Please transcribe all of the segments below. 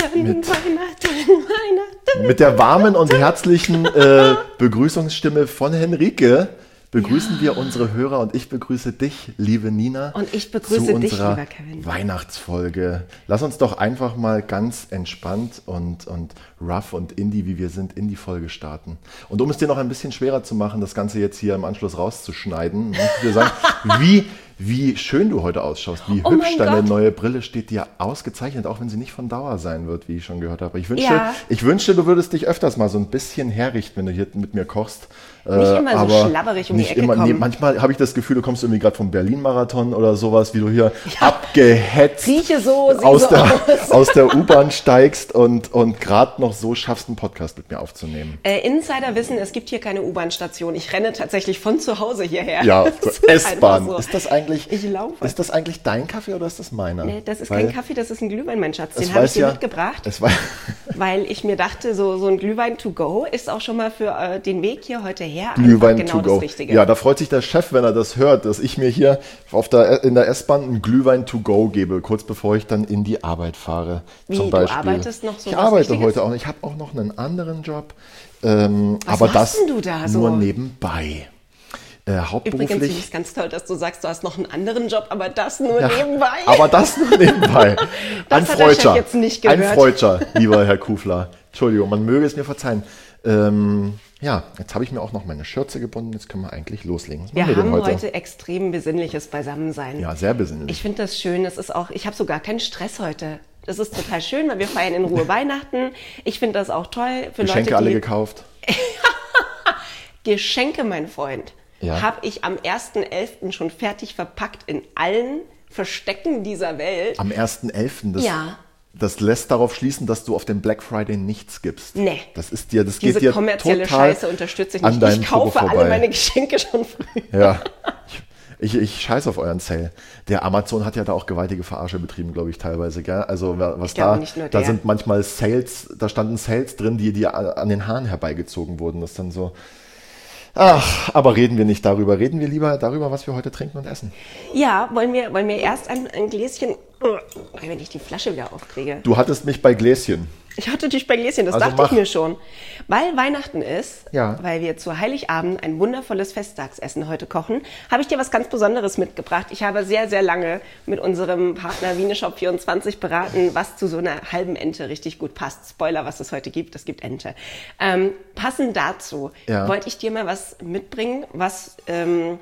Weihnachten, Mit- Weihnachten, Weihnachten. Mit der warmen und herzlichen äh, Begrüßungsstimme von Henrike begrüßen wir unsere Hörer und ich begrüße dich, liebe Nina. Und ich begrüße zu dich, unserer lieber Kevin. Weihnachtsfolge. Lass uns doch einfach mal ganz entspannt und, und rough und indie, wie wir sind, in die Folge starten. Und um es dir noch ein bisschen schwerer zu machen, das Ganze jetzt hier im Anschluss rauszuschneiden, muss ich dir sagen, wie, wie schön du heute ausschaust, wie Oh hübsch deine Gott. neue Brille steht dir ausgezeichnet, auch wenn sie nicht von Dauer sein wird, wie ich schon gehört habe. Ich wünschte, Ja. ich wünschte, du würdest dich öfters mal so ein bisschen herrichten, wenn du hier mit mir kochst. Nicht Äh, immer so aber schlabberig um die nicht Ecke immer, nee, manchmal habe ich das Gefühl, du kommst irgendwie gerade vom Berlin-Marathon oder sowas, wie du hier abgehetzt Rieche so, aus, so der, aus. aus der U-Bahn steigst und, und gerade noch so schaffst, einen Podcast mit mir aufzunehmen. Äh, Insider wissen, es gibt hier keine U-Bahn-Station. Ich renne tatsächlich von zu Hause hierher. Ja, ist S-Bahn. einfach so. Ist das eigentlich? Ich laufe. Ist das eigentlich dein Kaffee oder ist das meiner? Nee, das ist Weil kein Kaffee, das ist ein Glühwein, mein Schatz. Den habe ich dir ja, mitgebracht, weil ich mir dachte, so, so ein Glühwein to go ist auch schon mal für äh, den Weg hier heute her Glühwein genau to go. Ja, da freut sich der Chef, wenn er das hört, dass ich mir hier auf der, in der S-Bahn einen Glühwein to go gebe, kurz bevor ich dann in die Arbeit fahre. Wie, zum du Beispiel. arbeitest noch so Ich arbeite Richtiges? heute auch. Ich habe auch noch einen anderen Job. Ähm, aber das du da so? nur nebenbei. Äh, Übrigens finde ich hauptberuflich. es ganz toll, dass du sagst, du hast noch einen anderen Job, aber das nur Ja, nebenbei. Aber das nur nebenbei. Das ein Freudscher. jetzt nicht Ein. Freudscher, lieber Herr Kufler. Entschuldigung, man möge es mir verzeihen. Ähm, ja, jetzt habe ich mir auch noch meine Schürze gebunden. Jetzt können wir eigentlich loslegen. Was wir wir haben heute? heute? extrem besinnliches Beisammensein. Ja, sehr besinnlich. Ich finde das schön. Es ist auch, ich habe sogar keinen Stress heute. Das ist total schön, weil wir feiern in Ruhe Weihnachten. Ich finde das auch toll für Geschenke Leute, alle gekauft. Geschenke, mein Freund, Ja. habe ich am 1.11. schon fertig verpackt in allen Verstecken dieser Welt. Am 1.11. Das, Ja. Das lässt darauf schließen, dass du auf dem Black Friday nichts gibst. Nee. Das ist dir, das Diese geht dir kommerzielle total Scheiße unterstütze ich nicht. Ich kaufe alle meine Geschenke schon früh. Ja. Ich, ich, scheiß auf euren Sale. Der Amazon hat ja da auch gewaltige Verarsche betrieben, glaube ich, teilweise. Gell? Also wa- was da, nicht nur da sind manchmal Sales, da standen Sales drin, die dir an den Haaren herbeigezogen wurden. Das ist dann so. Ach, aber reden wir nicht darüber. Reden wir lieber darüber, was wir heute trinken und essen. Ja, wollen wir, wollen wir erst ein, ein Gläschen, wenn ich die Flasche wieder aufkriege. Du hattest mich bei Gläschen. Ich hatte dich bei Gläschen, das Also dachte mach. ich mir schon. Weil Weihnachten ist, Ja. weil wir zu Heiligabend ein wundervolles Festtagsessen heute kochen, habe ich dir was ganz Besonderes mitgebracht. Ich habe sehr, sehr lange mit unserem Partner Wieneshop 24 beraten, was zu so einer halben Ente richtig gut passt. Spoiler, was es heute gibt, es gibt Ente. Ähm, passend dazu Ja. wollte ich dir mal was mitbringen, was... Ähm,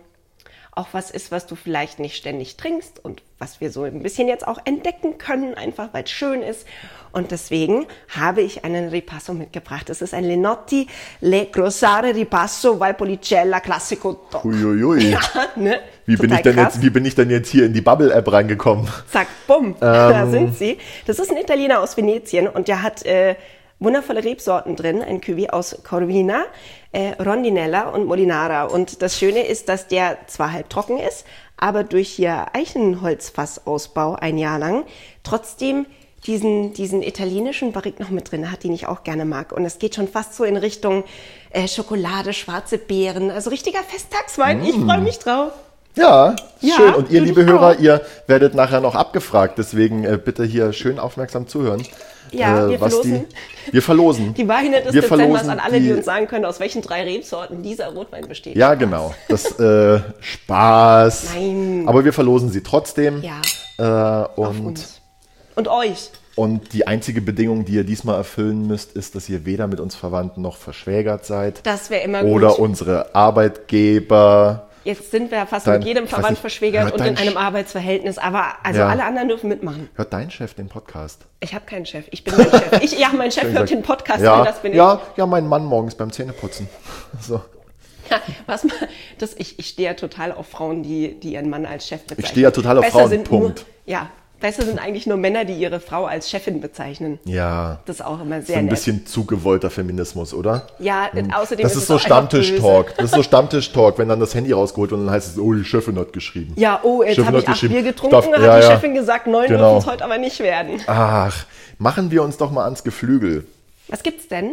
auch was ist, was du vielleicht nicht ständig trinkst und was wir so ein bisschen jetzt auch entdecken können, einfach weil es schön ist. Und deswegen habe ich einen Ripasso mitgebracht. Es ist ein Lenotti Le Grossare Ripasso Valpolicella Classico Doc. Uiuiui. Ja, ne? Wie bin, ich denn krass. jetzt, wie bin ich denn jetzt hier in die Bubble-App reingekommen? Zack, bumm, da Ähm. sind sie. Das ist ein Italiener aus Venetien und der hat äh, wundervolle Rebsorten drin, ein Cuvée aus Corvina, äh, Rondinella und Molinara. Und das Schöne ist, dass der zwar halb trocken ist, aber durch hier Eichenholzfassausbau ein Jahr lang trotzdem diesen, diesen italienischen Barrique noch mit drin hat, den ich auch gerne mag. Und es geht schon fast so in Richtung äh, Schokolade, schwarze Beeren, also richtiger Festtagswein. Ich freue mich drauf. Ja, Ja, schön. Und ihr, liebe Hörer, auch. ihr werdet nachher noch abgefragt. Deswegen äh, bitte hier schön aufmerksam zuhören. Ja, wir was verlosen. Die, wir verlosen. Die Weine des wir Dezembers an alle, die, die- uns sagen können, aus welchen drei Rebsorten dieser Rotwein besteht. Ja, genau. Das äh, Spaß. Nein. Aber wir verlosen sie trotzdem. Ja, Äh, und. Und euch. und die einzige Bedingung, die ihr diesmal erfüllen müsst, ist, dass ihr weder mit uns verwandt noch verschwägert seid. Das wäre immer oder gut. unsere Arbeitgeber. Jetzt sind wir fast Dein- mit jedem ich Verwandt nicht, verschwägert und in einem Arbeitsverhältnis. Aber also Ja. alle anderen dürfen mitmachen. Hört dein Chef den Podcast? Ich habe keinen Chef. Ich bin mein Chef. Ich, ja, mein Chef hört den Podcast, ja, weil das bin ja, ja, mein Mann morgens beim Zähneputzen. So. ich. Ja, was man, das, ich, ich stehe ja total auf Frauen, die, die ihren Mann als Chef bezeichnen. stehe ja total auf Besser Frauen, Punkt. Nur, ja, Weißt du, sind eigentlich nur Männer, die ihre Frau als Chefin bezeichnen. Ja. Das ist auch immer So sehr ein nett. bisschen zu gewollter Feminismus, oder? Ja, außerdem Das ist ist so Stammtisch-Talk. Das ist so Stammtisch-Talk, wenn dann das Handy rausgeholt und dann heißt es, oh, die Chefin hat geschrieben. Ja, oh, jetzt habe ich acht Bier getrunken, darf- hat ja, die ja. Chefin gesagt, neun Genau. dürfen es heute aber nicht werden. Ach, machen wir uns doch mal ans Geflügel. Was gibt's denn?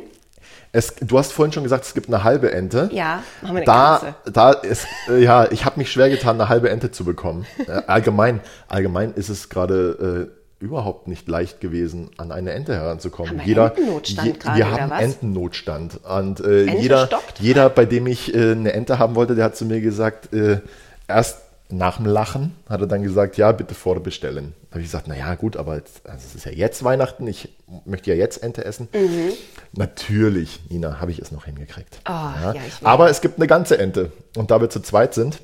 Es, du hast vorhin schon gesagt, es gibt eine halbe Ente. Ja, machen wir eine Da, ganze. da ist, äh, ja, ich habe mich schwer getan, eine halbe Ente zu bekommen. Äh, allgemein, allgemein ist es gerade äh, überhaupt nicht leicht gewesen, an eine Ente heranzukommen. Haben wir Entennotstand gerade, wir haben? Entennotstand. Und äh, jeder, jeder, bei dem ich äh, eine Ente haben wollte, der hat zu mir gesagt, äh, erst nach dem Lachen hat er dann gesagt, ja, bitte vorbestellen. Da habe ich gesagt, naja, gut, aber jetzt, also es ist ja jetzt Weihnachten, ich möchte ja jetzt Ente essen. Mhm. Natürlich, Nina, habe ich es noch hingekriegt. Ah, ja, will. aber es gibt eine ganze Ente. Und da wir zu zweit sind,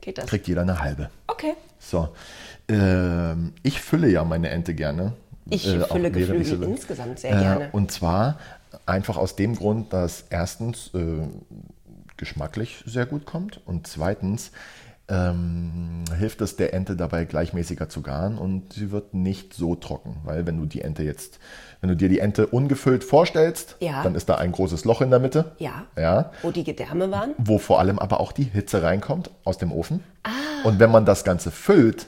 kriegt jeder eine halbe. Okay. So. Ähm, ich fülle ja meine Ente gerne. Ich Äh, fülle Geflügel insgesamt sehr Äh, gerne. Und zwar einfach aus dem Grund, dass erstens äh, geschmacklich sehr gut kommt und zweitens ähm, hilft es der Ente dabei gleichmäßiger zu garen und sie wird nicht so trocken, weil wenn du die Ente jetzt, wenn du dir die Ente ungefüllt vorstellst, Ja. dann ist da ein großes Loch in der Mitte. Ja. Ja Wo die Gedärme waren? wo vor allem aber auch die Hitze reinkommt aus dem Ofen. Und wenn man das Ganze füllt,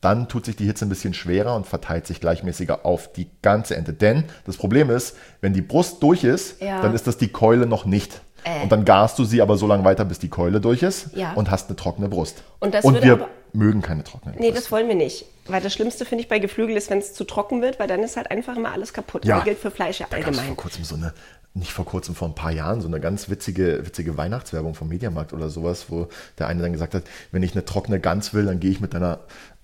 dann tut sich die Hitze ein bisschen schwerer und verteilt sich gleichmäßiger auf die ganze Ente. Denn das Problem ist, wenn die Brust durch ist, Ja. dann ist das die Keule noch nicht. Äh. Und dann garst du sie aber so lange weiter, bis die Keule durch ist Ja. und hast eine trockene Brust. Und das würde wir aber- mögen keine trockene Nee, Brust. das wollen wir nicht. Weil das Schlimmste finde ich bei Geflügel ist, wenn es zu trocken wird, weil dann ist halt einfach immer alles kaputt. Ja. Das gilt für Fleisch ja Da allgemein. vor kurzem so eine, nicht vor kurzem, vor ein paar Jahren, so eine ganz witzige, witzige Weihnachtswerbung vom Mediamarkt oder sowas, wo der eine dann gesagt hat, wenn ich eine trockene Gans will, dann gehe ich mit deiner.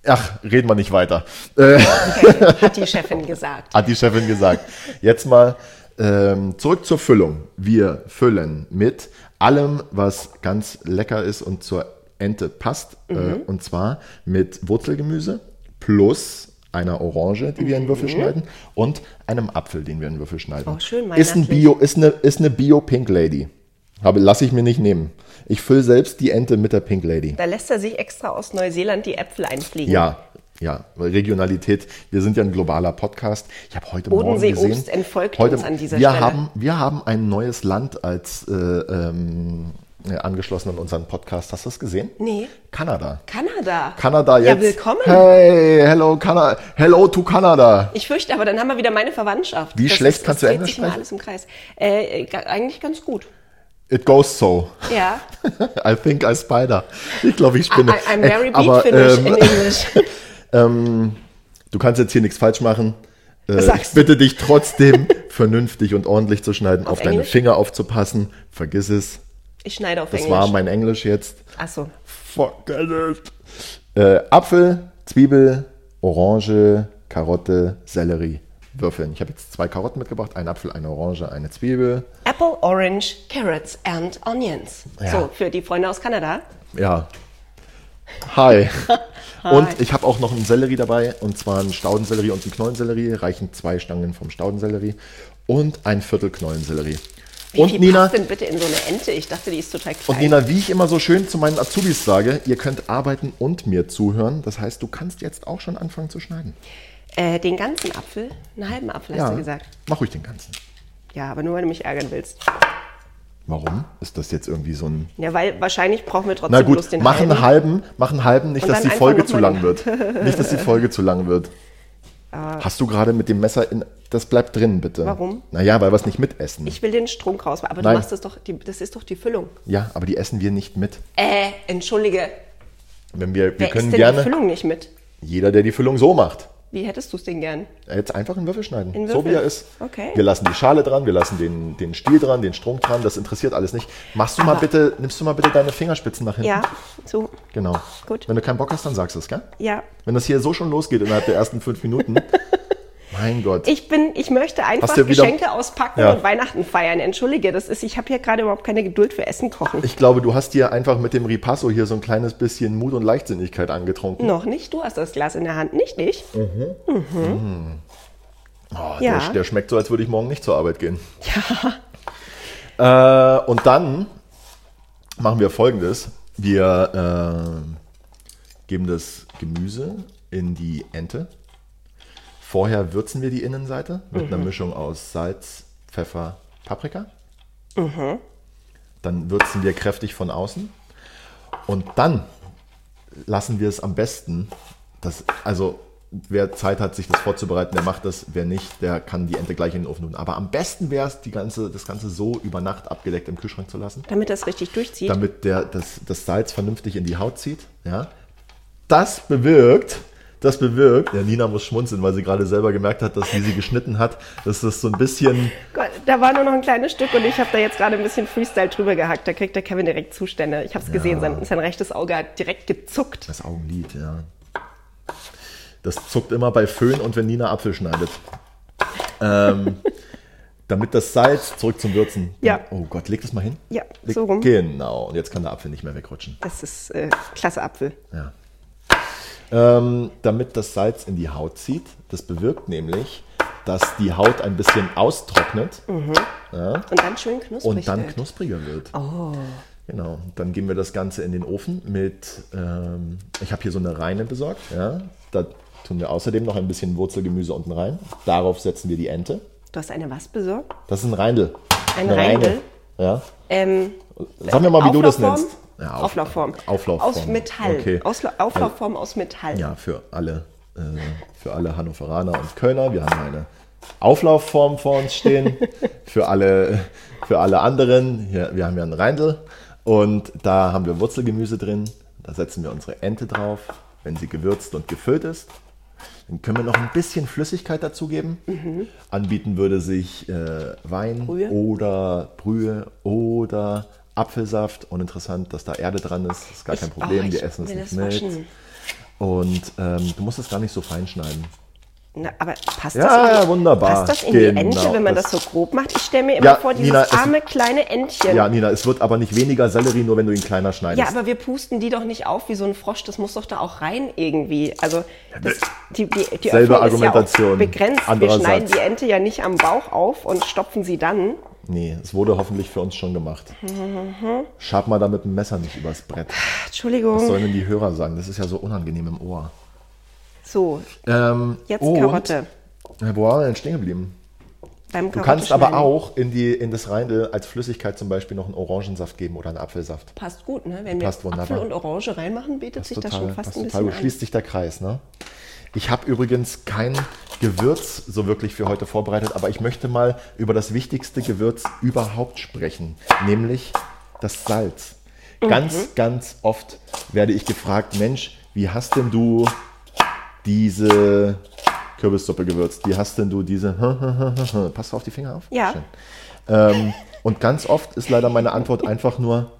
Ach, reden wir nicht weiter. Äh, Okay, hat die Chefin gesagt. hat die Chefin gesagt. Jetzt mal ähm, zurück zur Füllung. Wir füllen mit allem, was ganz lecker ist und zur Ente passt. Mhm. Äh, und zwar mit Wurzelgemüse plus einer Orange, die wir in Würfel schneiden, und einem Apfel, den wir in Würfel schneiden. Mhm. Oh, schön ist ein. Bio, ist eine, ist eine Bio Pink Lady. Habe, lasse ich mir nicht nehmen. Ich fülle selbst die Ente mit der Pink Lady. Da lässt er sich extra aus Neuseeland die Äpfel einfliegen. Ja, ja, Regionalität. Wir sind ja ein globaler Podcast. Ich habe heute Morgen Bodensee gesehen. Obst entfolgt heute, uns an dieser wir Stelle. Haben, wir haben ein neues Land als äh, ähm, äh, angeschlossen an unseren Podcast. Hast du das gesehen? Nee. Kanada. Kanada. Kanada jetzt. Ja, willkommen. Hey, hello, Kanada. Hello to Kanada. Ich fürchte aber, dann haben wir wieder meine Verwandtschaft. Wie schlecht ist, kannst das du Englisch sprechen? alles im Kreis. Äh, äh, eigentlich ganz gut. It goes so. Ja. I think I spider. Ich glaube, ich. I, I'm very Äh, beat aber, finish ähm, in English. ähm, du kannst jetzt hier nichts falsch machen. Äh, ich bitte dich trotzdem, vernünftig und ordentlich zu schneiden, auf, deine Englisch? Finger aufzupassen. Vergiss es. Ich schneide auf Das Englisch. war mein Englisch jetzt. Achso. Forget it. Äh, Apfel, Zwiebel, Orange, Karotte, Sellerie. Würfeln. Ich habe jetzt zwei Karotten mitgebracht, einen Apfel, eine Orange, eine Zwiebel. Apple, Orange, Carrots and Onions. Ja. So, für die Freunde aus Kanada. Ja. Hi. Und ich habe auch noch einen Sellerie dabei, und zwar einen Staudensellerie und einen Knollensellerie. Reichen zwei Stangen vom Staudensellerie und ein Viertel Knollensellerie. Wie Und Nina, passt denn bitte in so eine Ente? Ich dachte, die ist total klein. und Nina, wie ich immer so schön zu meinen Azubis sage, ihr könnt arbeiten und mir zuhören. Das heißt, du kannst jetzt auch schon anfangen zu schneiden. Äh, den ganzen Apfel? Einen halben Apfel, hast du gesagt. mach ruhig den ganzen. Ja, aber nur, weil du mich ärgern willst. Warum? Ist das jetzt irgendwie so ein. Ja, weil wahrscheinlich brauchen wir trotzdem Na bloß gut, den mach einen halben. halben, mach einen halben, nicht, dass die Folge zu lang wird. Nicht, dass die Folge zu lang wird. Hast du gerade mit dem Messer in. Das bleibt drin, bitte. Warum? Naja, weil wir es nicht mitessen. Ich will den Strunk raus, aber Nein. du machst das doch, die, das ist doch die Füllung. ja, aber die essen wir nicht mit. Äh, entschuldige, Wenn wir, wir wer können isst denn gerne. die Füllung nicht mit? Jeder, der die Füllung so macht. Wie hättest du es denn gern? Jetzt einfach in Würfel schneiden. In So Würfel? wie er ist. Okay. Wir lassen die Schale dran, wir lassen den, den Stiel dran, den Strunk dran, das interessiert alles nicht. Machst du mal Aber- bitte, nimmst du mal bitte deine Fingerspitzen nach hinten? Ja, so, Genau. Gut. Wenn du keinen Bock hast, dann sagst du es, gell? ja. Wenn das hier so schon losgeht innerhalb der ersten fünf Minuten. mein Gott. Ich bin, ich möchte einfach Geschenke auspacken Ja. und Weihnachten feiern. Entschuldige, das ist, ich habe hier gerade überhaupt keine Geduld für Essen kochen. Ich glaube, du hast dir einfach mit dem Ripasso hier so ein kleines bisschen Mut und Leichtsinnigkeit angetrunken. Noch nicht, du hast das Glas in der Hand, nicht ich. Oh, Ja. der, der schmeckt so, als würde ich morgen nicht zur Arbeit gehen. Ja. Äh, und dann machen wir folgendes. Wir äh, geben das Gemüse in die Ente Vorher würzen wir die Innenseite mit einer Mischung aus Salz, Pfeffer, Paprika. Dann würzen wir kräftig von außen. Und dann lassen wir es am besten, das, also wer Zeit hat, sich das vorzubereiten, der macht das. Wer nicht, der kann die Ente gleich in den Ofen tun. Aber am besten wäre es, ganze, das Ganze so über Nacht abgedeckt im Kühlschrank zu lassen Damit das richtig durchzieht. damit der, das, das Salz vernünftig in die Haut zieht. Ja? Das bewirkt, das bewirkt, ja, Nina muss schmunzeln, weil sie gerade selber gemerkt hat, dass wie sie geschnitten hat, dass das so ein bisschen, Gott, da war nur noch ein kleines Stück und ich habe da jetzt gerade ein bisschen Freestyle drüber gehackt. Da kriegt der Kevin direkt Zustände. Ich habe es gesehen, sein, sein rechtes Auge hat direkt gezuckt. das Augenlid, ja. Das zuckt immer bei Föhn und wenn Nina Apfel schneidet. Ähm, damit das Salz zurück zum Würzen. Ja. Oh Gott, leg das mal hin. Ja, Leg- so rum. Genau, und jetzt kann der Apfel nicht mehr wegrutschen. Das ist äh, klasse Apfel. Ja. Ähm, damit das Salz in die Haut zieht. Das bewirkt nämlich, dass die Haut ein bisschen austrocknet Und dann schön knusprig. und dann wird. knuspriger wird. Genau. Dann geben wir das Ganze in den Ofen mit, ähm, ich habe hier so eine Reine besorgt. Ja. Da tun wir außerdem noch ein bisschen Wurzelgemüse unten rein. Darauf setzen wir die Ente. Du hast eine was besorgt? Das ist ein Reindl. Ein. Reindl? Ja. Ähm, Sag mir mal, wie du das Auflaufform? nennst. Ja, auf- Auflaufform. Auflaufform. Aus Metall. Okay. Ausla Auflaufform aus Metall. Ja, für alle, äh, für alle Hannoveraner und Kölner. Wir haben eine Auflaufform vor uns stehen. für, alle, für alle anderen, hier, wir haben ja einen Reindl und da haben wir Wurzelgemüse drin. Da setzen wir unsere Ente drauf, wenn sie gewürzt und gefüllt ist. Dann können wir noch ein bisschen Flüssigkeit dazugeben. Anbieten würde sich äh, Wein Brühe? oder Brühe oder Apfelsaft. Und interessant, dass da Erde dran ist. ist gar kein Ich- Problem. oh, wir essen es nicht mit. waschen. Und ähm, du musst es gar nicht so fein schneiden. Na, aber passt Ja, das in ja, die, wunderbar. Passt das in die Genau, Ente, wenn man das, das- so grob macht? Ich stelle mir immer Ja, vor, dieses Nina, es- arme kleine Entchen. Ja, Nina, es wird aber nicht weniger Sellerie, nur wenn du ihn kleiner schneidest. Ja, aber wir pusten die doch nicht auf wie so ein Frosch. Das muss doch da auch rein irgendwie. Also das, die, die, die Selbe Argumentation. begrenzt. Wir Anderer schneiden Satz. die Ente ja nicht am Bauch auf und stopfen sie dann. Nee, es wurde hoffentlich für uns schon gemacht. Schab mal da mit dem Messer nicht übers Brett. Was Entschuldigung. sollen denn die Hörer sagen? Das ist ja so unangenehm im Ohr. So, Ähm, jetzt Karotte. Ja, Wo waren wir denn stehen geblieben? Beim Du kannst aber auch in, die, in das Reindl als Flüssigkeit zum Beispiel noch einen Orangensaft geben oder einen Apfelsaft. Passt gut, ne? Wenn wir Passt. Apfel und Orange reinmachen, bietet sich das schon fast passt ein total bisschen an. Schließt sich der Kreis, ne? Ich habe übrigens kein Gewürz so wirklich für heute vorbereitet, aber ich möchte mal über das wichtigste Gewürz überhaupt sprechen, nämlich das Salz. Mhm. Ganz, ganz oft werde ich gefragt, Mensch, wie hast denn du diese Kürbissuppe gewürzt? Wie hast denn du diese... Passt du auf die Finger auf? Ja. Ähm, und ganz oft ist leider meine Antwort einfach nur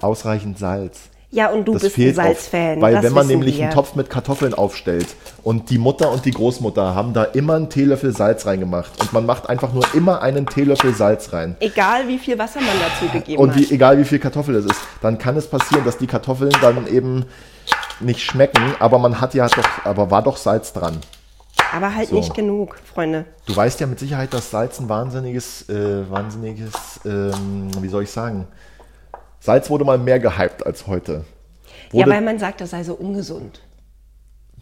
ausreichend Salz. Ja, und du Das bist ein Salzfan. weil das wenn man nämlich wir. einen Topf mit Kartoffeln aufstellt und die Mutter und die Großmutter haben da immer einen Teelöffel Salz reingemacht und man macht einfach nur immer einen Teelöffel Salz rein. Egal wie viel Wasser man dazu gegeben Und hat. wie, egal wie viel Kartoffel es ist, dann kann es passieren, dass die Kartoffeln dann eben nicht schmecken, aber man hat ja doch, aber war doch Salz dran. Aber halt So. nicht genug, Freunde. Du weißt ja mit Sicherheit, dass Salz ein wahnsinniges, äh, wahnsinniges, ähm, wie soll ich sagen, Salz wurde mal mehr gehypt als heute. Ja, Wurde, weil man sagt, das sei so ungesund.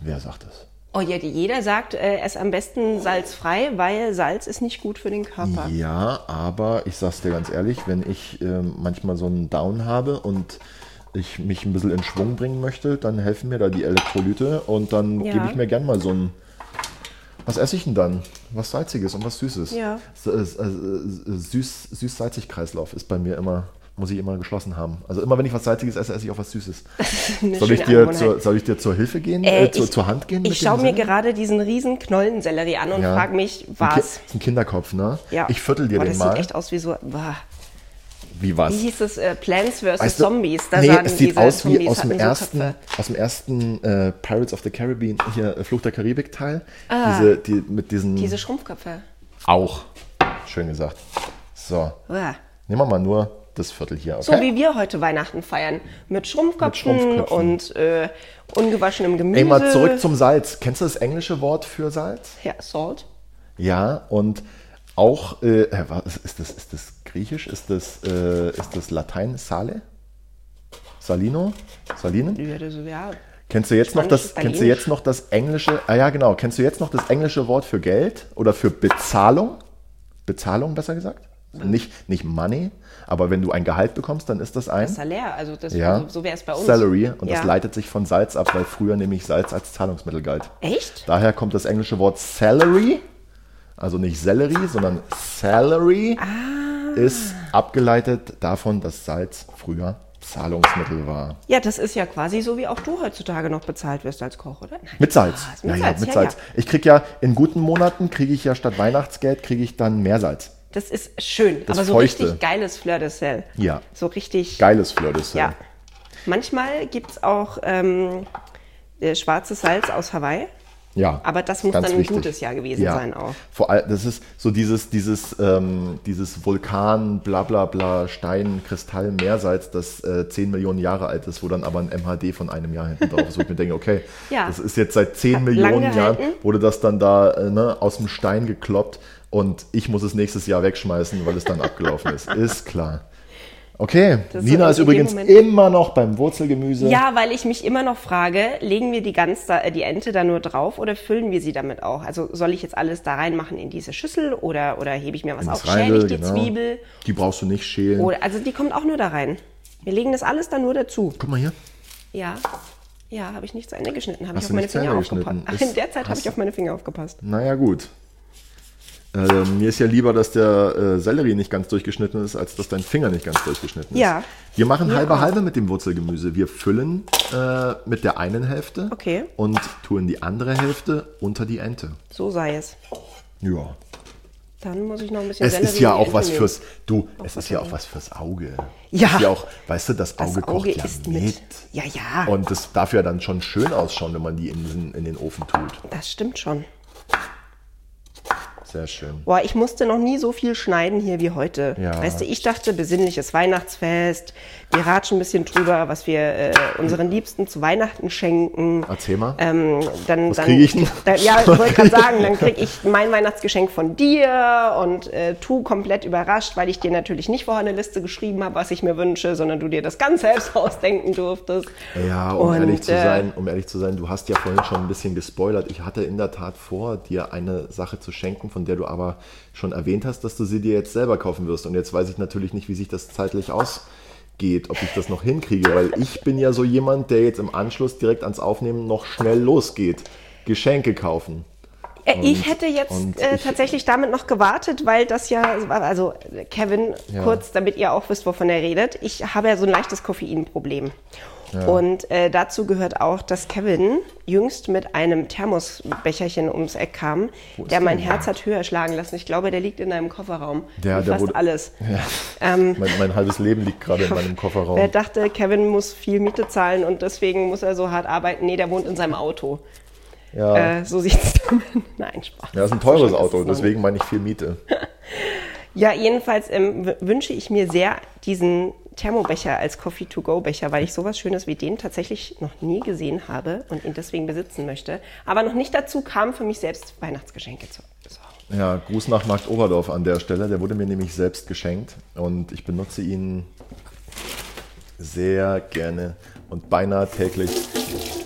wer sagt das? Oh ja, jeder sagt, äh, es am besten salzfrei, weil Salz ist nicht gut für den Körper. Ja, aber ich sag's dir ganz ehrlich, wenn ich ähm, manchmal so einen Down habe und ich mich ein bisschen in Schwung bringen möchte, dann helfen mir da die Elektrolyte und dann Ja. gebe ich mir gern mal so ein. Was esse ich denn dann? Was Salziges und was Süßes. Ja. Äh, äh, Süß, Süß-Salzig-Kreislauf ist bei mir immer, muss ich immer geschlossen haben. Also immer wenn ich was Salziges esse, esse ich auch was Süßes. Soll ich, dir zur, soll ich dir zur Hilfe gehen? Äh, Äh, zur, ich- zur Hand gehen? Ich schaue mir gerade diesen riesen Knollensellerie an und Ja. frage mich, Ein Ki- was? ist ein Kinderkopf, ne? Ja. Ich viertel dir Boah, den das mal. sieht echt aus wie so. Boah. Wie was? Wie hieß es? Äh, Plants vs. Weißt du, Zombies. Da nee, sagen es sieht aus wie Zombies aus dem so ersten, aus dem ersten äh, Pirates of the Caribbean, hier äh, Fluch der Karibik Teil. Ah. Diese, die, mit diesen Diese Schrumpfköpfe. auch. Schön gesagt. So, Uah. nehmen wir mal nur das Viertel hier. Okay? So wie wir heute Weihnachten feiern. Mit Schrumpfköpfen, Mit Schrumpfköpfen. und äh, ungewaschenem Gemüse. Ey, mal zurück zum Salz. Kennst du das englische Wort für Salz? Ja, Salt. Ja, und auch, äh, was ist das, ist das griechisch? Ist das, äh, ist das Latein? Sale? Salino? Salinen? Ja, das, ja. Kennst du jetzt noch das, kennst du jetzt noch das englische, ah ja genau, kennst du jetzt noch das englische Wort für Geld oder für Bezahlung? Bezahlung besser gesagt? Nicht, nicht Money, aber wenn du ein Gehalt bekommst, dann ist das ein Salär, also das, ja, also so wäre es bei uns. Salary und ja. das leitet sich von Salz ab, weil früher nämlich Salz als Zahlungsmittel galt. Echt? Daher kommt das englische Wort Salary, also nicht Sellerie, sondern Salary, Ah. Ist abgeleitet davon, dass Salz früher Zahlungsmittel war. Ja, das ist ja quasi so, wie auch du heutzutage noch bezahlt wirst als Koch, oder? Nein. Mit Salz. Ah, mit ja, Salz, ja, mit Salz. Ich kriege ja in guten Monaten kriege ich ja statt Weihnachtsgeld kriege ich dann Meersalz. Das ist schön, Das aber so Feuchte. richtig geiles Fleur de Sel. Ja. So richtig. Geiles Fleur de Sel. Ja. Manchmal gibt es auch ähm, äh, schwarzes Salz aus Hawaii. Ja, Aber das muss dann ein wichtig. gutes Jahr gewesen sein auch. Vor allem, das ist so dieses, dieses, ähm, dieses Vulkan, bla bla bla, Stein, Kristall, Meersalz, das äh, 10 Millionen Jahre alt ist, wo dann aber ein MHD von einem Jahr hinten drauf ist, wo ich mir denke, okay, Ja. das ist jetzt seit 10 Hat Millionen Jahren, wurde das dann da äh, ne, aus dem Stein gekloppt und ich muss es nächstes Jahr wegschmeißen, weil es dann abgelaufen ist. Ist klar. Okay, Das Nina ist übrigens immer noch beim Wurzelgemüse. Ja, weil ich mich immer noch frage, legen wir die, ganz, äh, die Ente da nur drauf oder füllen wir sie damit auch? Also soll ich jetzt alles da reinmachen in diese Schüssel oder, oder hebe ich mir was auf? Schäle ich die genau. Zwiebel? Die brauchst du nicht schälen. Oder, also die kommt auch nur da rein. Wir legen das alles dann nur dazu. Guck mal hier. Ja. Ja, habe ich nicht zu Ende geschnitten, habe ich auf meine Finger aufgepasst. Ach, in der Zeit habe ich auf meine Finger aufgepasst. Naja, gut. Äh, mir ist ja lieber, dass der äh, Sellerie nicht ganz durchgeschnitten ist, als dass dein Finger nicht ganz durchgeschnitten ist. Ja. Wir machen Mir halbe auch. halbe mit dem Wurzelgemüse. Wir füllen äh, mit der einen Hälfte Okay. und tun die andere Hälfte unter die Ente. So sei es. Ja. Dann muss ich noch ein bisschen Es Sellerie ist ja auch was fürs, du, es was ist ja auch was fürs Auge. Ja. Ist ja auch, weißt du, das Auge, Das kocht Auge ja ist mit. mit. Ja, ja. Und das darf ja dann schon schön ausschauen, wenn man die in, den- in den Ofen tut. Das stimmt schon. Sehr schön. Boah, ich musste noch nie so viel schneiden hier wie heute. Ja. Weißt du, ich dachte, besinnliches Weihnachtsfest. Wir ratschen ein bisschen drüber, was wir äh, unseren Liebsten zu Weihnachten schenken. Erzähl mal. Ähm, dann, Was dann, krieg ich denn? Da, ja, ich wollte gerade sagen, dann krieg ich mein Weihnachtsgeschenk von dir und äh, tu komplett überrascht, weil ich dir natürlich nicht vorher eine Liste geschrieben habe, was ich mir wünsche, sondern du dir das ganz selbst ausdenken durftest. Ja, um Und, ehrlich zu äh, sein, um ehrlich zu sein, du hast ja vorhin schon ein bisschen gespoilert. Ich hatte in der Tat vor, dir eine Sache zu schenken, von der du aber schon erwähnt hast, dass du sie dir jetzt selber kaufen wirst. Und jetzt weiß ich natürlich nicht, wie sich das zeitlich ausgeht, ob ich das noch hinkriege, weil ich bin ja so jemand, der jetzt im Anschluss direkt ans Aufnehmen noch schnell losgeht. Geschenke kaufen. Äh, ich hätte jetzt und äh, ich- tatsächlich damit noch gewartet, weil das ja, also Kevin, Ja. kurz, damit ihr auch wisst, wovon er redet. Ich habe ja so ein leichtes Koffeinproblem. Und äh, dazu gehört auch, dass Kevin jüngst mit einem Thermosbecherchen ums Eck kam, der mein? Herz hat höher schlagen lassen. Ich glaube, der liegt in deinem Kofferraum. Der- der fast wurde- alles. Mein, mein halbes Leben liegt gerade in meinem Kofferraum. Wer dachte, Kevin muss viel Miete zahlen und deswegen muss er so hart arbeiten? Nee, der wohnt in seinem Auto. Ja, Äh, so sieht's damit. Nein, Spaß. ja, ist ein So teures ist Auto, es deswegen meine ich viel Miete. Ja, jedenfalls ähm, wünsche ich mir sehr diesen Thermobecher als Coffee-to-go-Becher, weil ich sowas Schönes wie den tatsächlich noch nie gesehen habe und ihn deswegen besitzen möchte. Aber noch nicht dazu kam, für mich selbst Weihnachtsgeschenke zu besorgen. Ja, Gruß nach Markt Oberdorf an der Stelle. Der wurde mir nämlich selbst geschenkt und ich benutze ihn sehr gerne und beinahe täglich.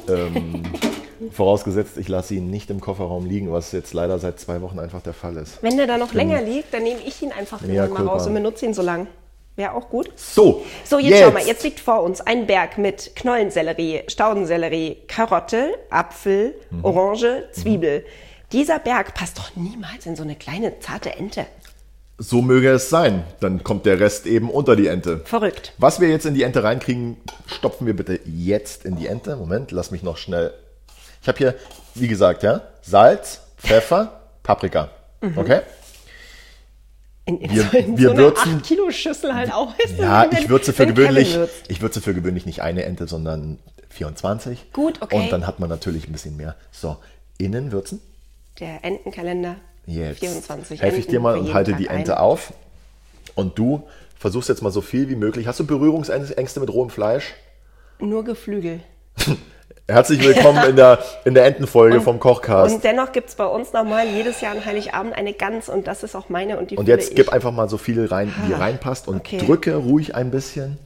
Ähm, vorausgesetzt, ich lasse ihn nicht im Kofferraum liegen, was jetzt leider seit zwei Wochen einfach der Fall ist. Wenn der da noch länger liegt, dann nehme ich ihn einfach irgendwann mal raus und benutze ihn so lang. Wäre auch gut. So, So, jetzt, schau mal, jetzt liegt vor uns ein Berg mit Knollensellerie, Staudensellerie, Karotte, Apfel, Mhm. Orange, Zwiebel. Dieser Berg passt doch niemals in so eine kleine, zarte Ente. So möge es sein. Dann kommt der Rest eben unter die Ente. Verrückt. Was wir jetzt in die Ente reinkriegen, stopfen wir bitte jetzt in die Ente. Moment, lass mich noch schnell. Ich habe hier, wie gesagt, ja, Salz, Pfeffer, Paprika. Okay? In, in Wir- so, in wir so würzen- 8-Kilo-Schüssel halt auch. Du, Ja, wenn- ich würze für gewöhnlich, ich würze für gewöhnlich nicht eine Ente, sondern 24. Gut, okay. Und dann hat man natürlich ein bisschen mehr. So, innen würzen. Der Entenkalender. Jetzt 24. helfe ich dir mal und halte Tag die ein. Ente auf. Und du versuchst jetzt mal so viel wie möglich. Hast du Berührungsängste mit rohem Fleisch? Nur Geflügel. Herzlich willkommen in der, in der Entenfolge vom Kochcast. Und dennoch gibt es bei uns nochmal jedes Jahr an Heiligabend eine Gans und das ist auch meine und die Und jetzt ich. gib einfach mal so viel rein, wie Ah, reinpasst und okay. drücke ruhig ein bisschen.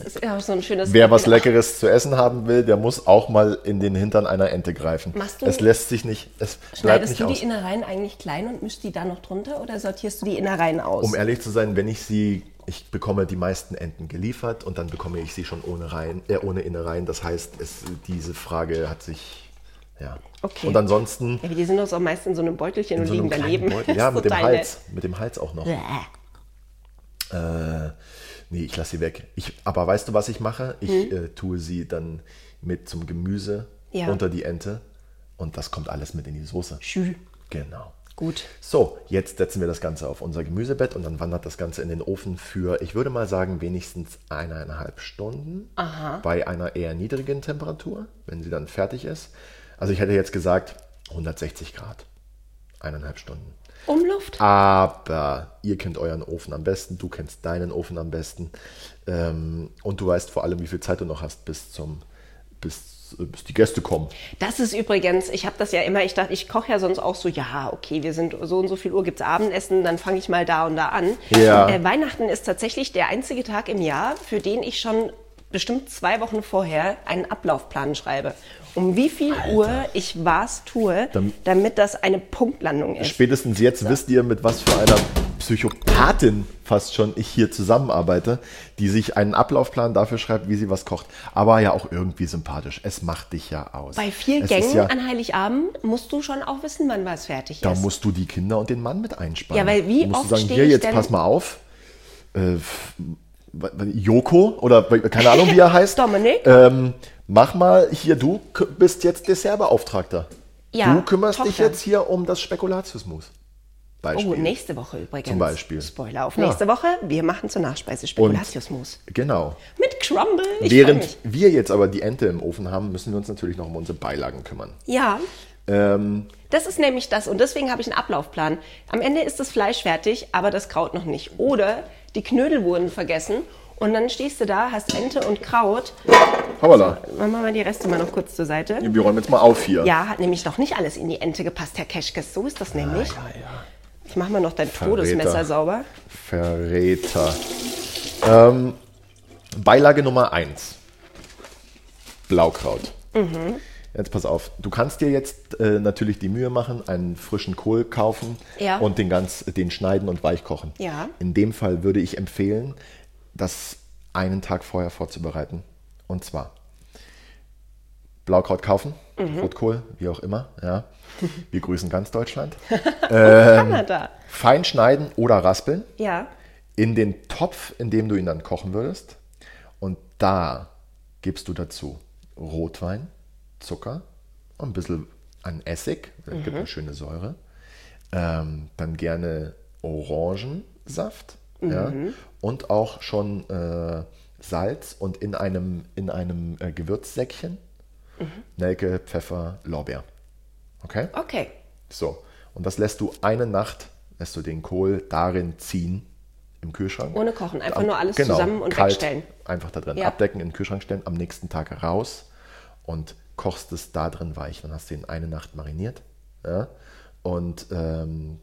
Es ist ja auch so ein schönes Wer was. Leckeres zu essen haben will, der muss auch mal in den Hintern einer Ente greifen. Machst du- es lässt sich nicht, es bleibt Schneidest nicht du aus. die Innereien eigentlich klein und mischst die da noch drunter oder sortierst du die Innereien aus? Um ehrlich zu sein, wenn ich sie, ich bekomme die meisten Enten geliefert und dann bekomme ich sie schon ohne Reihen, äh, ohne Innereien. Das heißt, es, diese Frage hat sich, ja. Okay. Und ansonsten ja, die sind doch so meist in so einem Beutelchen und so liegen daneben. Beutel. Ja, mit dem Hals, mit dem Hals auch noch. Äh, nee, ich lasse sie weg. Ich, aber weißt du, was ich mache? Ich äh, tue sie dann mit zum Gemüse Hm? Ja. unter die Ente und das kommt alles mit in die Soße. Schü. Genau. Gut. So, jetzt setzen wir das Ganze auf unser Gemüsebett und dann wandert das Ganze in den Ofen für, ich würde mal sagen, wenigstens eineinhalb Stunden bei einer eher niedrigen Temperatur, wenn sie dann fertig ist. Also ich hätte jetzt gesagt 160 Grad. Eineinhalb Stunden. Umluft? Aber ihr kennt euren Ofen am besten, du kennst deinen Ofen am besten ähm, und du weißt vor allem, wie viel Zeit du noch hast bis zum bis, äh, bis die Gäste kommen. Das ist übrigens, ich habe das ja immer, ich dachte, ich koche ja sonst auch so, ja, okay, wir sind so und so viel Uhr, gibt's Abendessen, dann fange ich mal da und da an. Ja. Äh, Weihnachten ist tatsächlich der einzige Tag im Jahr, für den ich schon bestimmt zwei Wochen vorher einen Ablaufplan schreibe. Um wie viel Uhr ich was tue, Dam- damit das eine Punktlandung ist. Spätestens jetzt wisst ihr, mit was für einer Psychopathin fast schon ich hier zusammenarbeite, die sich einen Ablaufplan dafür schreibt, wie sie was kocht. Aber ja auch irgendwie sympathisch. Es macht dich ja aus. Bei vier es Gängen ja, an Heiligabend musst du schon auch wissen, wann was fertig Da ist. musst du die Kinder und den Mann mit einspannen. Ja, weil wie musst oft du sagen, hier, jetzt pass mal auf. Äh, Joko oder keine Ahnung, wie er heißt. Dominik? Ähm, mach mal hier, du bist jetzt Dessertbeauftragter. Ja, du kümmerst dich Tochter. jetzt hier um das Spekulatiusmus. Beispiel. Oh, nächste Woche übrigens. Zum Beispiel. Spoiler auf Ja. nächste Woche. Wir machen zur Nachspeise Spekulatiusmus. Genau. Mit Crumble. Ich Während wir jetzt aber die Ente im Ofen haben, müssen wir uns natürlich noch um unsere Beilagen kümmern. Ja, Ähm, das ist nämlich das. Und deswegen habe ich einen Ablaufplan. Am Ende ist das Fleisch fertig, aber das Kraut noch nicht. Oder die Knödel wurden vergessen. Und dann stehst du da, hast Ente und Kraut. hoppala. Machen wir mal die Reste mal noch kurz zur Seite. Wir räumen jetzt mal auf hier. Ja, hat nämlich noch nicht alles in die Ente gepasst, Herr Keschkes. So ist das nämlich. ja, ja. Ich mache mal noch dein Verräter. Todesmesser sauber. Verräter. Ähm, Beilage Nummer 1. Blaukraut. Mhm. Jetzt pass auf, du kannst dir jetzt äh, natürlich die Mühe machen, einen frischen Kohl kaufen Ja. und den ganz, den schneiden und weich kochen. Ja. In dem Fall würde ich empfehlen, das einen Tag vorher vorzubereiten. Und zwar Blaukraut kaufen, Mhm. Rotkohl, wie auch immer. Ja. Wir grüßen ganz Deutschland. Kanada. Fein schneiden oder raspeln Ja. in den Topf, in dem du ihn dann kochen würdest. Und da gibst du dazu Rotwein, Zucker und ein bisschen an Essig, das gibt eine schöne Säure. Ähm, dann gerne Orangensaft ja, und auch schon äh, Salz und in einem, in einem äh, Gewürzsäckchen Nelke, Pfeffer, Lorbeer. Okay? Okay. So, und das lässt du eine Nacht, lässt du den Kohl darin ziehen im Kühlschrank. Ohne kochen, einfach Am- nur alles zusammen und kalt, wegstellen. Einfach da drin Ja. abdecken, in den Kühlschrank stellen, am nächsten Tag raus und kochst es da drin weich. Dann hast du ihn eine Nacht mariniert. Ja? Und ähm,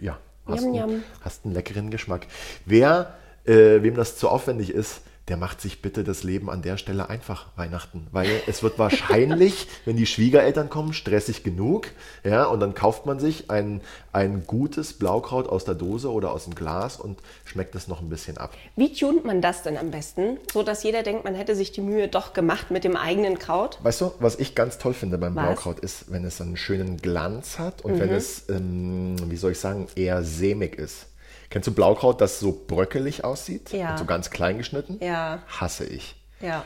ja, hast, Yum, einen, yum. hast einen leckeren Geschmack. Wer, äh, wem das zu aufwendig ist, der macht sich bitte das Leben an der Stelle einfach Weihnachten. Weil es wird wahrscheinlich, wenn die Schwiegereltern kommen, stressig genug. Ja, und dann kauft man sich ein, ein gutes Blaukraut aus der Dose oder aus dem Glas und schmeckt es noch ein bisschen ab. Wie tunt man das denn am besten, so dass jeder denkt, man hätte sich die Mühe doch gemacht mit dem eigenen Kraut? Weißt du, was ich ganz toll finde beim Was? Mhm. Blaukraut ist, wenn es einen schönen Glanz hat und wenn es, ähm, wie soll ich sagen, eher sämig ist. Kennst du Blaukraut, das so bröckelig aussieht? Ja. Und so ganz klein geschnitten? Ja. Hasse ich. Ja.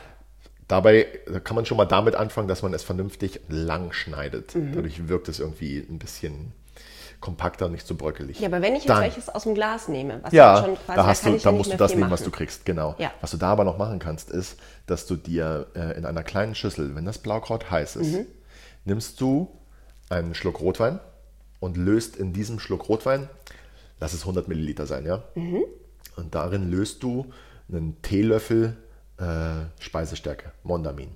Dabei kann man schon mal damit anfangen, dass man es vernünftig lang schneidet. Mhm. Dadurch wirkt es irgendwie ein bisschen kompakter und nicht so bröckelig. Ja, aber wenn ich jetzt Dann- welches aus dem Glas nehme, was ja, schon quasi, da, hast kann du, da ja musst du das nehmen, was machen. du kriegst, genau. Ja. Was du da aber noch machen kannst, ist, dass du dir äh, in einer kleinen Schüssel, wenn das Blaukraut heiß ist, Mhm. nimmst du einen Schluck Rotwein und löst in diesem Schluck Rotwein, lass es 100 Milliliter sein, ja? Mhm. Und darin löst du einen Teelöffel äh, Speisestärke, Mondamin.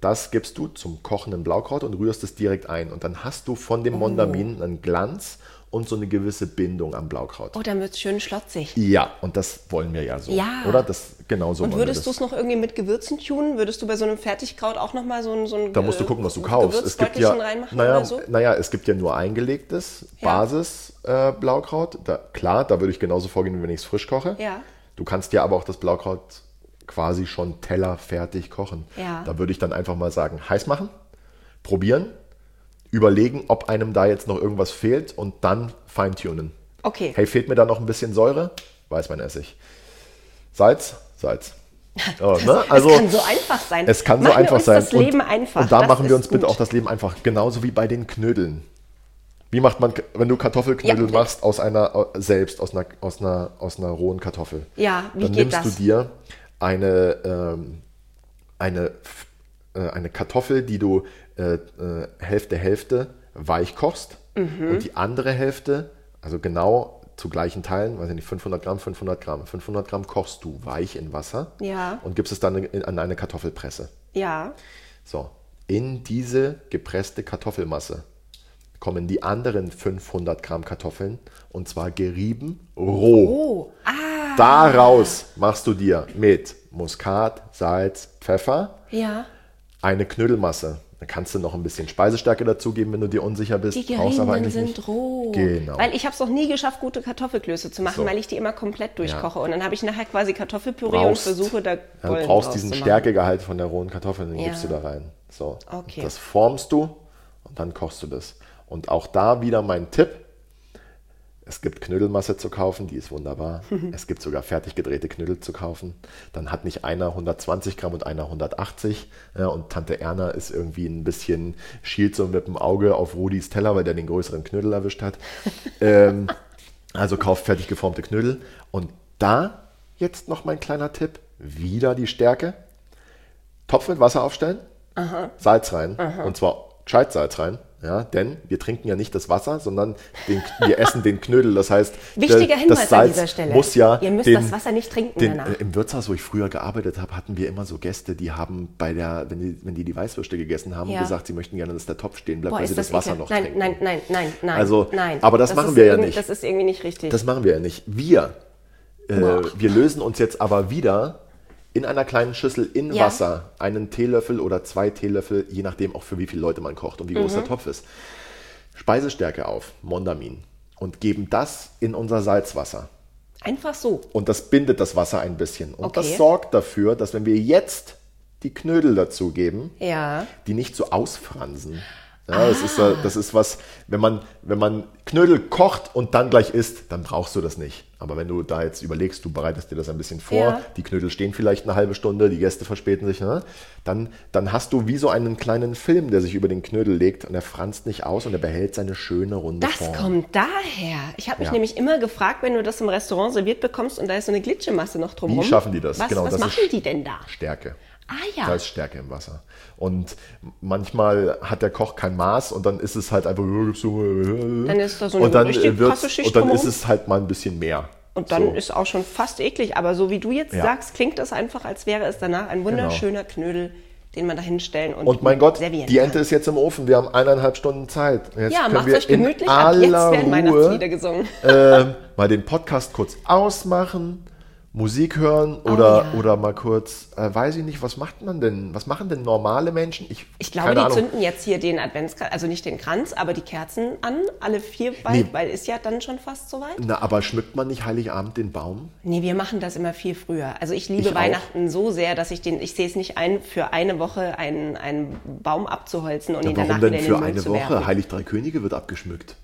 Das gibst du zum kochenden Blaukraut und rührst es direkt ein. Und dann hast du von dem Mondamin einen Glanz und so eine gewisse Bindung am Blaukraut. Oh, dann wird es schön schlotzig. Ja, und das wollen wir ja so. Ja. Oder? Das, genau so Und würdest du es noch irgendwie mit Gewürzen tunen? Würdest du bei so einem Fertigkraut auch nochmal so ein, so ein Da musst du gucken, was du kaufst. Es gibt ja, naja, so? naja, es gibt ja nur eingelegtes Ja. Basis äh, Blaukraut. Da, klar, da würde ich genauso vorgehen, wie wenn ich es frisch koche. Ja. Du kannst ja aber auch das Blaukraut quasi schon tellerfertig kochen. Ja. Da würde ich dann einfach mal sagen, heiß machen, probieren, überlegen, ob einem da jetzt noch irgendwas fehlt und dann feintunen. Okay. Hey, fehlt mir da noch ein bisschen Säure? Weißweinessig. Salz? Salz. Oh, ne? Also, es kann so einfach sein. es kann so Machen wir einfach sein. das Leben einfach. Und da Das machen wir uns bitte gut. auch das Leben einfach. Genauso wie bei den Knödeln. Wie macht man, wenn du Kartoffelknödel Ja. machst aus einer selbst aus einer aus einer aus einer rohen Kartoffel? Ja, wie dann geht nimmst das? du dir eine ähm, eine äh, eine Kartoffel, die du äh, äh, Hälfte Hälfte weich kochst Mhm. und die andere Hälfte, also genau zu gleichen Teilen, weiß ich nicht, 500 Gramm, 500 Gramm, 500 Gramm kochst du weich in Wasser Ja. und gibst es dann in, an eine Kartoffelpresse. Ja. So, in diese gepresste Kartoffelmasse kommen die anderen 500 Gramm Kartoffeln und zwar gerieben roh. Oh. Ah. Daraus machst du dir mit Muskat, Salz, Pfeffer Ja. Eine Knödelmasse. Dann kannst du noch ein bisschen Speisestärke dazugeben, wenn du dir unsicher bist. Die eigentlich sind roh. Genau. Weil ich habe es noch nie geschafft, gute Kartoffelklöße zu machen, So. weil ich die immer komplett durchkoche. Und dann habe ich nachher quasi Kartoffelpüree brauchst, und versuche da ja, du brauchst diesen. Stärkegehalt von der rohen Kartoffel, den Ja. gibst du da rein. So, Okay. das formst du und dann kochst du das. Und auch da wieder mein Tipp. Es gibt Knödelmasse zu kaufen, die ist wunderbar. es gibt sogar fertig gedrehte Knödel zu kaufen. Dann hat nicht einer 120 Gramm und einer 180. Ja, und Tante Erna ist irgendwie ein bisschen, schielt so mit dem Auge auf Rudis Teller, weil der den größeren Knödel erwischt hat. ähm, also kauft fertig geformte Knödel. Und da jetzt noch mein kleiner Tipp. Wieder die Stärke. Topf mit Wasser aufstellen, Salz rein. Und zwar Scheitsalz rein. Ja, denn wir trinken ja nicht das Wasser, sondern den, wir essen den Knödel. Das heißt, Wichtiger der- Hinweis das Salz an dieser Stelle. muss ja Ihr müsst den, das Wasser nicht trinken den, danach. äh, Im Wirtshaus, wo ich früher gearbeitet habe, hatten wir immer so Gäste, die haben bei der, wenn die, wenn die die Weißwürste gegessen haben, Ja. gesagt, sie möchten gerne, dass der Topf stehen bleibt, Boah, weil sie das, das, Wasser noch nein, trinken. Nein, nein, nein, nein. Also, nein. aber das machen ist wir ja nicht. Das ist irgendwie nicht richtig. Das machen wir ja nicht. Wir, äh, wir lösen uns jetzt aber wieder in einer kleinen Schüssel in Ja. Wasser einen Teelöffel oder zwei Teelöffel, je nachdem auch für wie viele Leute man kocht und wie groß Mhm. der Topf ist, Speisestärke auf, Mondamin, und geben das in unser Salzwasser. Einfach so. Und das bindet das Wasser ein bisschen. Und Okay. das sorgt dafür, dass wenn wir jetzt die Knödel dazugeben, Ja. die nicht so ausfransen. Ja, das, ist, äh, das ist was, wenn man, wenn man Knödel kocht und dann gleich isst, dann brauchst du das nicht. Aber wenn du da jetzt überlegst, du bereitest dir das ein bisschen vor, Ja. die Knödel stehen vielleicht eine halbe Stunde, die Gäste verspäten sich, ne? dann, dann hast du wie so einen kleinen Film, der sich über den Knödel legt und er franzt nicht aus und er behält seine schöne runde Das Form. kommt daher. Ich habe mich Ja. nämlich immer gefragt, wenn du das im Restaurant serviert bekommst und da ist so eine Glitschemasse noch drumherum. Wie schaffen die das? Was, Genau, was das machen die denn da? Stärke. Ah ja. Da ist Stärke im Wasser. Und manchmal hat der Koch kein Maß und dann ist es halt einfach. Dann ist da so eine und dann wird's- Und dann ist es halt mal ein bisschen mehr. Und dann so. ist auch schon fast eklig. Aber so wie du jetzt Ja. sagst, klingt das einfach, als wäre es danach ein wunderschöner Knödel, den man da hinstellen und, Und mein Gott, die Ente kann. ist jetzt im Ofen. Wir haben eineinhalb Stunden Zeit. Jetzt Ja, können macht wir euch gemütlich. Ab jetzt werden Weihnachtslieder gesungen. ähm, mal den Podcast kurz ausmachen, Musik hören oder, ja. oder mal kurz, äh, weiß ich nicht, was macht man denn? Was machen denn normale Menschen? Ich glaube, keine die Ahnung. zünden jetzt hier den Adventskranz, also nicht den Kranz, aber die Kerzen an, alle vier bald, Nee. weil ist ja dann schon fast soweit. Na, aber schmückt man nicht Heiligabend den Baum? Nee, wir machen das immer viel früher. Also ich liebe Ich auch. Weihnachten so sehr, dass ich den, ich sehe es nicht ein, für eine Woche einen, einen Baum abzuholzen und ihn Warum danach denn wieder in für den Müll eine zu Woche? werfen. Heilig Drei Könige wird abgeschmückt.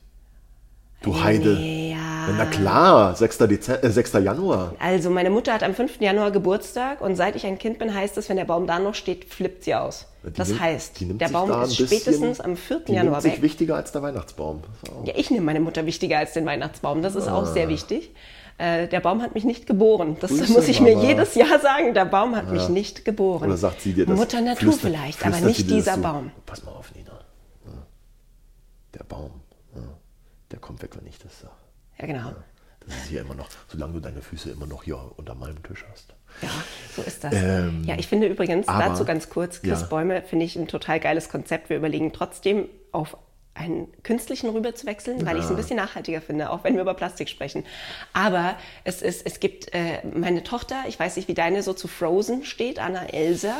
Du Heide. Ja. Na klar, 6. Dezember, äh, 6. Januar. Also meine Mutter hat am 5. Januar Geburtstag und seit ich ein Kind bin, heißt es, wenn der Baum da noch steht, flippt sie aus. Die das nimmt- heißt, der Baum ist bisschen- spätestens am 4. Die Januar nimmt sich weg. wichtiger als der Weihnachtsbaum. Ja, ich nehme meine Mutter wichtiger als den Weihnachtsbaum. Das ist auch Ah. sehr wichtig. Äh, der Baum hat mich nicht geboren. Das Grüße, muss ich mir Mama. jedes Jahr sagen. Der Baum hat mich nicht geboren. Oder sagt sie dir das? Mutter Natur flüstert- vielleicht, aber flüstert nicht dir das dieser? Baum. Pass mal auf, Nina. Ja. Der Baum, ja. der kommt weg, wenn ich das sage. Ja, genau. Das ist hier immer noch, solange du deine Füße immer noch hier unter meinem Tisch hast. Ja. So ist das. ja, ich finde übrigens, aber- dazu ganz kurz, Chris ja. Bäume finde ich ein total geiles Konzept. Wir überlegen trotzdem auf einen künstlichen rüber zu wechseln, weil ich es ein bisschen nachhaltiger finde, auch wenn wir über Plastik sprechen. Aber es, ist, es gibt äh, meine Tochter, ich weiß nicht, wie deine so zu Frozen steht, Anna Elsa.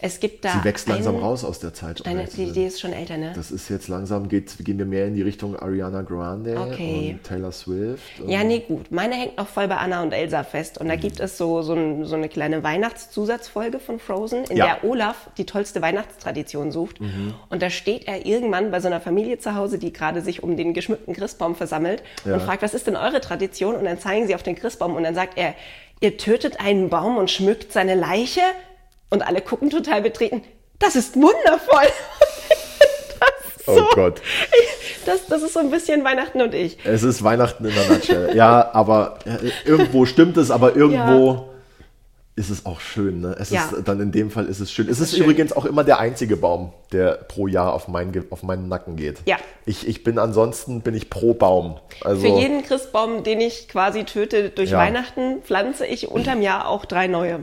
Es gibt da Sie wächst langsam einen- raus aus der Zeit. Deine, die, die ist schon älter, ne? Das ist jetzt langsam, geht, gehen wir mehr in die Richtung Ariana Grande Okay. und Taylor Swift. Und Ja, nee, gut. Meine hängt noch voll bei Anna und Elsa fest. Und da gibt es so, so, ein, so eine kleine Weihnachtszusatzfolge von Frozen, in Ja. der Olaf die tollste Weihnachtstradition sucht. Und da steht er irgendwann bei so einer Familie zu Hause, die gerade sich um den geschmückten Christbaum versammelt Ja. und fragt, was ist denn eure Tradition? Und dann zeigen sie auf den Christbaum und dann sagt er, ihr tötet einen Baum und schmückt seine Leiche? Und alle gucken total betreten. Das ist wundervoll. das ist Oh so, Gott. Das, das ist so ein bisschen Weihnachten und ich. Es ist Weihnachten in der Nutshell. ja, aber äh, irgendwo stimmt es, aber irgendwo ist es auch schön. Ne? Es Ja. ist, dann in dem Fall ist es schön. Es ist schön. übrigens auch immer der einzige Baum, der pro Jahr auf, mein, auf meinen Nacken geht. Ja. Ich, ich bin ansonsten bin ich pro Baum. Also, Für jeden Christbaum, den ich quasi töte durch Ja. Weihnachten, pflanze ich unterm Jahr auch drei neue.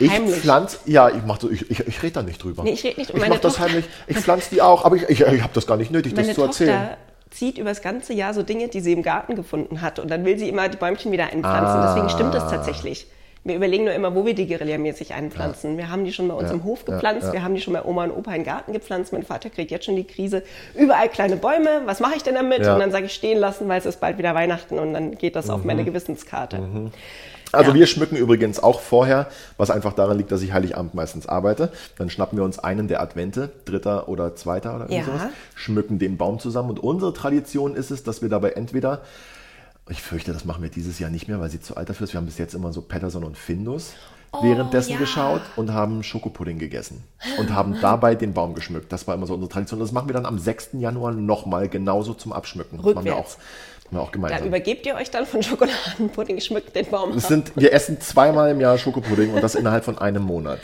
Ich heimlich. pflanze, ja, ich mach so, ich, ich, ich rede da nicht drüber. Nee, ich red nicht. Und Ich meine mach das heimlich. Ich pflanze die auch, aber ich, ich, ich habe das gar nicht nötig, Meine das zu erzählen. Tochter zieht übers ganze Jahr so Dinge, die sie im Garten gefunden hat. Und dann will sie immer die Bäumchen wieder einpflanzen. Deswegen stimmt das tatsächlich. Wir überlegen nur immer, wo wir die guerillamäßig einpflanzen. Wir haben die schon bei uns im Hof gepflanzt. Wir haben die schon bei Oma und Opa in den Garten gepflanzt. Mein Vater kriegt jetzt schon die Krise. Überall kleine Bäume. Was mache ich denn damit? Ja. Und dann sage ich stehen lassen, weil es ist bald wieder Weihnachten. Und dann geht das auf meine Gewissenskarte. Also Ja. wir schmücken übrigens auch vorher, was einfach daran liegt, dass ich Heiligabend meistens arbeite. Dann schnappen wir uns einen der Advente, dritter oder zweiter oder Ja. irgendwie sowas, schmücken den Baum zusammen. Und unsere Tradition ist es, dass wir dabei entweder, ich fürchte, das machen wir dieses Jahr nicht mehr, weil sie zu alt dafür ist. Wir haben bis jetzt immer so Patterson und Findus währenddessen ja. geschaut und haben Schokopudding gegessen und haben dabei den Baum geschmückt. Das war immer so unsere Tradition. Das machen wir dann am 6. Januar nochmal genauso zum Abschmücken. Das machen wir auch, Rückwärts. Wir auch Da gemeinsam. übergebt ihr euch dann von Schokoladenpudding, schmückt den Baum Es sind, wir essen zweimal im Jahr Schokopudding und das innerhalb von einem Monat.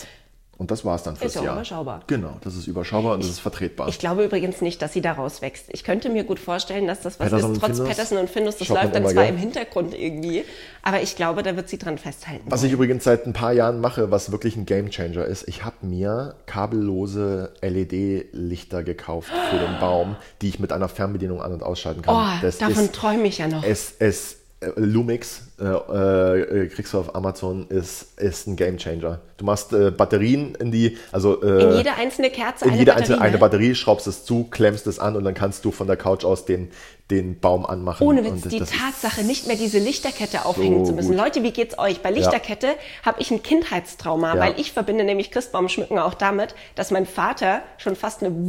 Und das war es dann fürs ja auch Jahr. überschaubar. Genau, das ist überschaubar und das ist vertretbar. Ich glaube übrigens nicht, dass sie daraus wächst. Ich könnte mir gut vorstellen, dass das was Patterson ist, trotz Findus? Patterson und Findus. Das läuft dann zwar gell? im Hintergrund irgendwie, aber ich glaube, da wird sie dran festhalten. Was ich übrigens seit ein paar Jahren mache, was wirklich ein Gamechanger ist, ich habe mir kabellose LED-Lichter gekauft für den Baum, die ich mit einer Fernbedienung an- und ausschalten kann. Oh, das davon ist, träume ich ja noch. es, es, Lumix, äh, äh, kriegst du auf Amazon, ist, ist ein Gamechanger. Du machst äh, Batterien in die, also äh, In jede einzelne Kerze in eine jede Batterie. einzelne eine ne? Batterie, schraubst es zu, klemmst es an und dann kannst du von der Couch aus den, den Baum anmachen. Ohne Witz, das- die das Tatsache, nicht mehr diese Lichterkette aufhängen zu müssen. gut. Leute, wie geht's euch? Bei Lichterkette habe ich ein Kindheitstrauma, Ja. weil ich verbinde nämlich Christbaumschmücken auch damit, dass mein Vater schon fast eine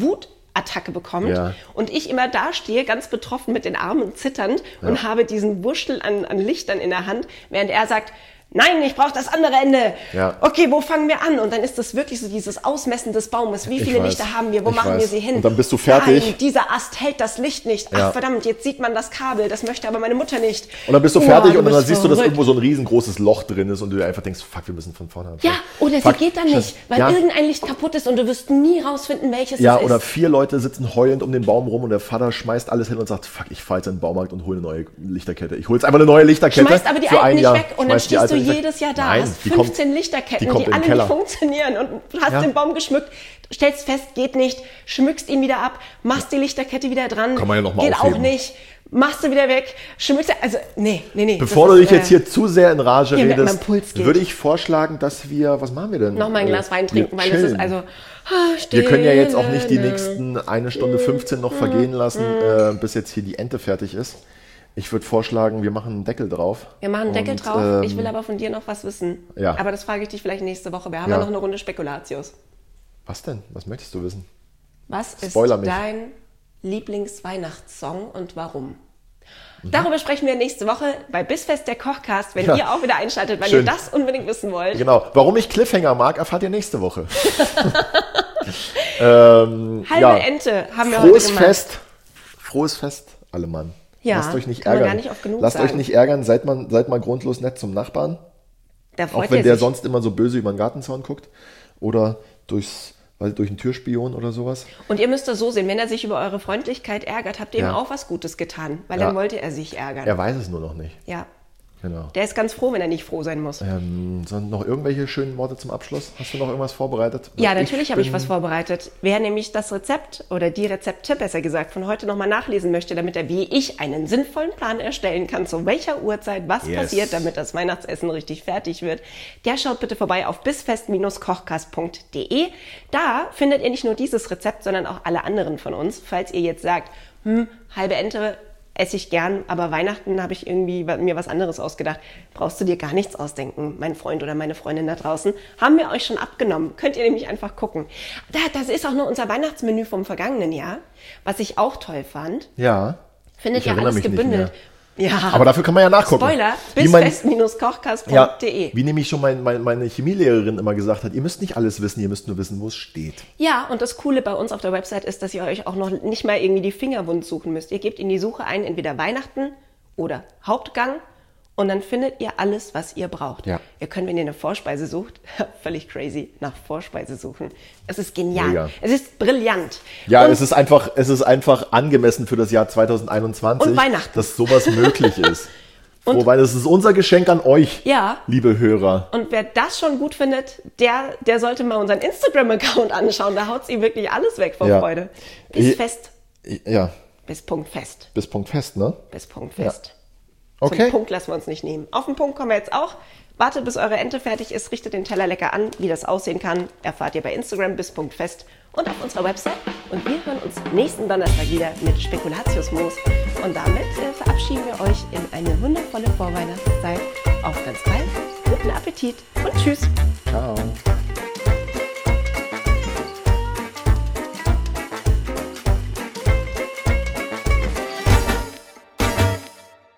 Wutattacke bekommt Ja. und ich immer da stehe, ganz betroffen mit den Armen zitternd und habe diesen Wuschel an, an Lichtern in der Hand, während er sagt, Nein, ich brauche das andere Ende. Ja. Okay, wo fangen wir an? Und dann ist das wirklich so dieses Ausmessen des Baumes. Wie viele. Lichter haben wir? Wo Ich machen wir weiß. sie hin? Und dann bist du fertig. Nein, dieser Ast hält das Licht nicht. Ach Ja. verdammt, jetzt sieht man das Kabel. Das möchte aber meine Mutter nicht. Und dann bist du Oh, fertig und dann bist siehst du, dass irgendwo so ein riesengroßes Loch drin ist und du einfach denkst, fuck, wir müssen von vorne anfangen. Ja, oder fuck, sie geht dann nicht, weil ja, irgendein Licht kaputt ist und du wirst nie rausfinden, welches Ja, es oder ist. vier Leute sitzen heulend um den Baum rum und der Vater schmeißt alles hin und sagt, fuck, ich fahr jetzt in den Baumarkt und hole eine neue Lichterkette. Ich hole jetzt einfach eine neue Lichterkette. Schmeißt aber die alten nicht Jahr. weg und dann stehst alte du jedes Jahr da, Nein, hast die 15 kommt, Lichterketten, die die, alle nicht funktionieren und hast Ja. den Baum geschmückt, stellst fest, geht nicht, schmückst ihn wieder ab, machst die Lichterkette wieder dran, Kann man ja noch mal geht aufheben. auch nicht, machst du wieder weg, schmückst, also nee, nee, nee. Bevor du dich jetzt äh, hier zu sehr in Rage redest, würde ich vorschlagen, dass wir, was machen wir denn? noch mal ein Äh, Glas Wein trinken, weil das ist also ah, Wir können ja jetzt auch nicht die Stille. nächsten eine Stunde 15 noch vergehen lassen, äh, bis jetzt hier die Ente fertig ist. Ich würde vorschlagen, wir machen einen Deckel drauf. Wir machen einen Deckel Und, drauf. ich ähm, will aber von dir noch was wissen. ja. Aber das frage ich dich vielleicht nächste Woche. Wir haben Ja. noch eine Runde Spekulatius. Was denn? Was möchtest du wissen? Was ist Spoiler mich. dein Lieblingsweihnachtssong und warum? Darüber sprechen wir nächste Woche bei Bissfest der Kochcast, wenn Ja. ihr auch wieder einschaltet, weil Schön. ihr das unbedingt wissen wollt. Genau. Warum ich Cliffhanger mag, erfahrt ihr nächste Woche. ähm, Halbe ja. Ente haben wir Frohes heute gemacht. Fest. Frohes Fest, alle Mann. Ja, Lasst euch nicht ärgern. nicht Lasst sagen. euch nicht ärgern, seid mal, seid mal grundlos nett zum Nachbarn. Auch wenn er der sich. sonst immer so böse über den Gartenzaun guckt. Oder durchs, weil, durch einen Türspion oder sowas. Und ihr müsst das so sehen, wenn er sich über eure Freundlichkeit ärgert, habt ihr Ja. ihm auch was Gutes getan, weil Ja. dann wollte er sich ärgern. Er weiß es nur noch nicht. Ja. Genau. Der ist ganz froh, wenn er nicht froh sein muss. Ähm, sind noch irgendwelche schönen Worte zum Abschluss? Hast du noch irgendwas vorbereitet? Ja, natürlich habe ich was vorbereitet. Wer nämlich das Rezept oder die Rezepte, besser gesagt, von heute nochmal nachlesen möchte, damit er wie ich einen sinnvollen Plan erstellen kann, zu welcher Uhrzeit was Yes. passiert, damit das Weihnachtsessen richtig fertig wird, der schaut bitte vorbei auf bisfest-kochkast.de. Da findet ihr nicht nur dieses Rezept, sondern auch alle anderen von uns. Falls ihr jetzt sagt, hm, halbe Ente esse ich gern, aber Weihnachten habe ich irgendwie mir was anderes ausgedacht. Brauchst du dir gar nichts ausdenken, mein Freund oder meine Freundin da draußen. Haben wir euch schon abgenommen. Könnt ihr nämlich einfach gucken. Da, das ist auch nur unser Weihnachtsmenü vom vergangenen Jahr, was ich auch toll fand. Ja. Findet erinnere alles gebündelt. Ja. Aber dafür kann man ja nachgucken. Spoiler, Wie mein- bisfest-kochkast.de. Ja, wie nämlich schon mein, mein, meine Chemielehrerin immer gesagt hat, ihr müsst nicht alles wissen, ihr müsst nur wissen, wo es steht. Ja, und das Coole bei uns auf der Website ist, dass ihr euch auch noch nicht mal irgendwie die Finger wund suchen müsst. Ihr gebt in die Suche ein, entweder Weihnachten oder Hauptgang und dann findet ihr alles, was ihr braucht. Ja. Ihr könnt, wenn ihr eine Vorspeise sucht, völlig crazy, nach Vorspeise suchen. Es ist genial. Mega. Es ist brillant. Ja, und es ist einfach, es ist einfach angemessen für das Jahr 2021, Und Weihnachten. dass sowas möglich ist. Und- Wobei, das ist unser Geschenk an euch, Ja. liebe Hörer. Und wer das schon gut findet, der, der sollte mal unseren Instagram-Account anschauen. Da haut sie wirklich alles weg vor Ja. Freude. Bis Ich- fest. Ja, Bis Punkt fest. bis Punkt fest, ne? Bis Punkt fest. Okay. Zum Punkt lassen wir uns nicht nehmen. Auf den Punkt kommen wir jetzt auch. Wartet, bis eure Ente fertig ist, richtet den Teller lecker an. Wie das aussehen kann, erfahrt ihr bei Instagram bis Punkt fest und auf unserer Website. Und wir hören uns nächsten Donnerstag wieder mit Spekulatiusmoos. Und damit äh, verabschieden wir euch in eine wundervolle Vorweihnachtszeit. Auf ganz bald, guten Appetit und tschüss. Ciao.